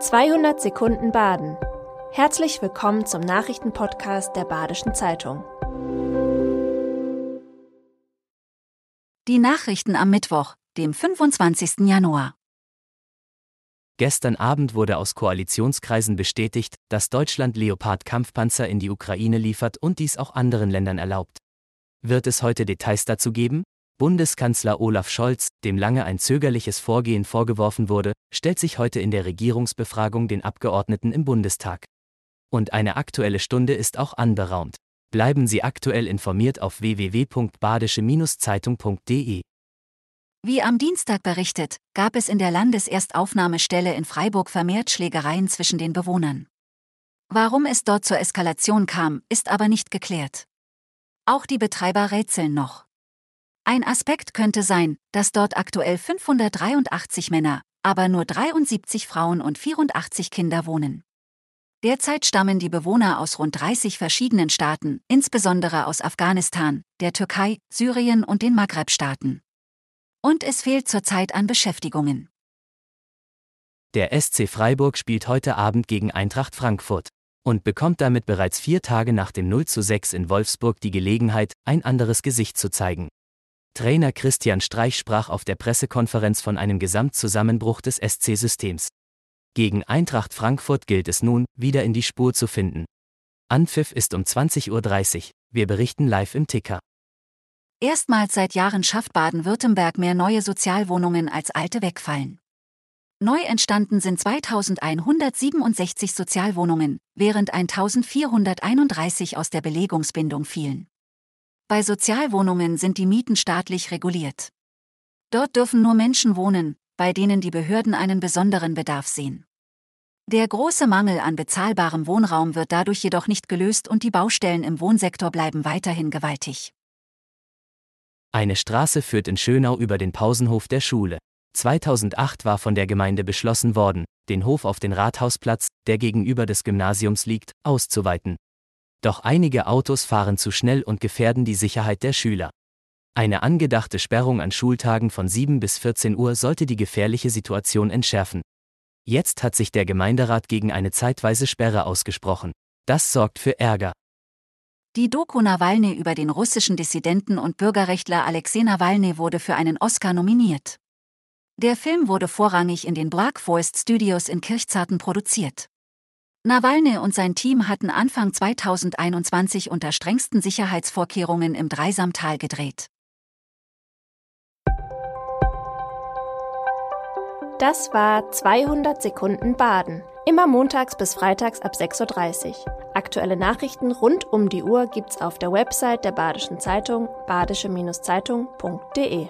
200 Sekunden Baden. Herzlich willkommen zum Nachrichtenpodcast der Badischen Zeitung. Die Nachrichten am Mittwoch, dem 25. Januar. Gestern Abend wurde aus Koalitionskreisen bestätigt, dass Deutschland Leopard-Kampfpanzer in die Ukraine liefert und dies auch anderen Ländern erlaubt. Wird es heute Details dazu geben? Bundeskanzler Olaf Scholz, dem lange ein zögerliches Vorgehen vorgeworfen wurde, stellt sich heute in der Regierungsbefragung den Abgeordneten im Bundestag. Und eine aktuelle Stunde ist auch anberaumt. Bleiben Sie aktuell informiert auf www.badische-zeitung.de. Wie am Dienstag berichtet, gab es in der Landeserstaufnahmestelle in Freiburg vermehrt Schlägereien zwischen den Bewohnern. Warum es dort zur Eskalation kam, ist aber nicht geklärt. Auch die Betreiber rätseln noch. Ein Aspekt könnte sein, dass dort aktuell 583 Männer, aber nur 73 Frauen und 84 Kinder wohnen. Derzeit stammen die Bewohner aus rund 30 verschiedenen Staaten, insbesondere aus Afghanistan, der Türkei, Syrien und den Maghreb-Staaten. Und es fehlt zurzeit an Beschäftigungen. Der SC Freiburg spielt heute Abend gegen Eintracht Frankfurt und bekommt damit bereits vier Tage nach dem 0 zu 6 in Wolfsburg die Gelegenheit, ein anderes Gesicht zu zeigen. Trainer Christian Streich sprach auf der Pressekonferenz von einem Gesamtzusammenbruch des SC-Systems. Gegen Eintracht Frankfurt gilt es nun, wieder in die Spur zu finden. Anpfiff ist um 20.30 Uhr. Wir berichten live im Ticker. Erstmals seit Jahren schafft Baden-Württemberg mehr neue Sozialwohnungen als alte wegfallen. Neu entstanden sind 2167 Sozialwohnungen, während 1431 aus der Belegungsbindung fielen. Bei Sozialwohnungen sind die Mieten staatlich reguliert. Dort dürfen nur Menschen wohnen, bei denen die Behörden einen besonderen Bedarf sehen. Der große Mangel an bezahlbarem Wohnraum wird dadurch jedoch nicht gelöst und die Baustellen im Wohnsektor bleiben weiterhin gewaltig. Eine Straße führt in Schönau über den Pausenhof der Schule. 2008 war von der Gemeinde beschlossen worden, den Hof auf den Rathausplatz, der gegenüber des Gymnasiums liegt, auszuweiten. Doch einige Autos fahren zu schnell und gefährden die Sicherheit der Schüler. Eine angedachte Sperrung an Schultagen von 7 bis 14 Uhr sollte die gefährliche Situation entschärfen. Jetzt hat sich der Gemeinderat gegen eine zeitweise Sperre ausgesprochen. Das sorgt für Ärger. Die Doku Nawalny über den russischen Dissidenten und Bürgerrechtler Alexei Nawalny wurde für einen Oscar nominiert. Der Film wurde vorrangig in den Black Forest Studios in Kirchzarten produziert. Nawalny und sein Team hatten Anfang 2021 unter strengsten Sicherheitsvorkehrungen im Dreisamtal gedreht. Das war 200 Sekunden Baden. Immer montags bis freitags ab 6.30 Uhr. Aktuelle Nachrichten rund um die Uhr gibt's auf der Website der Badischen Zeitung badische-zeitung.de.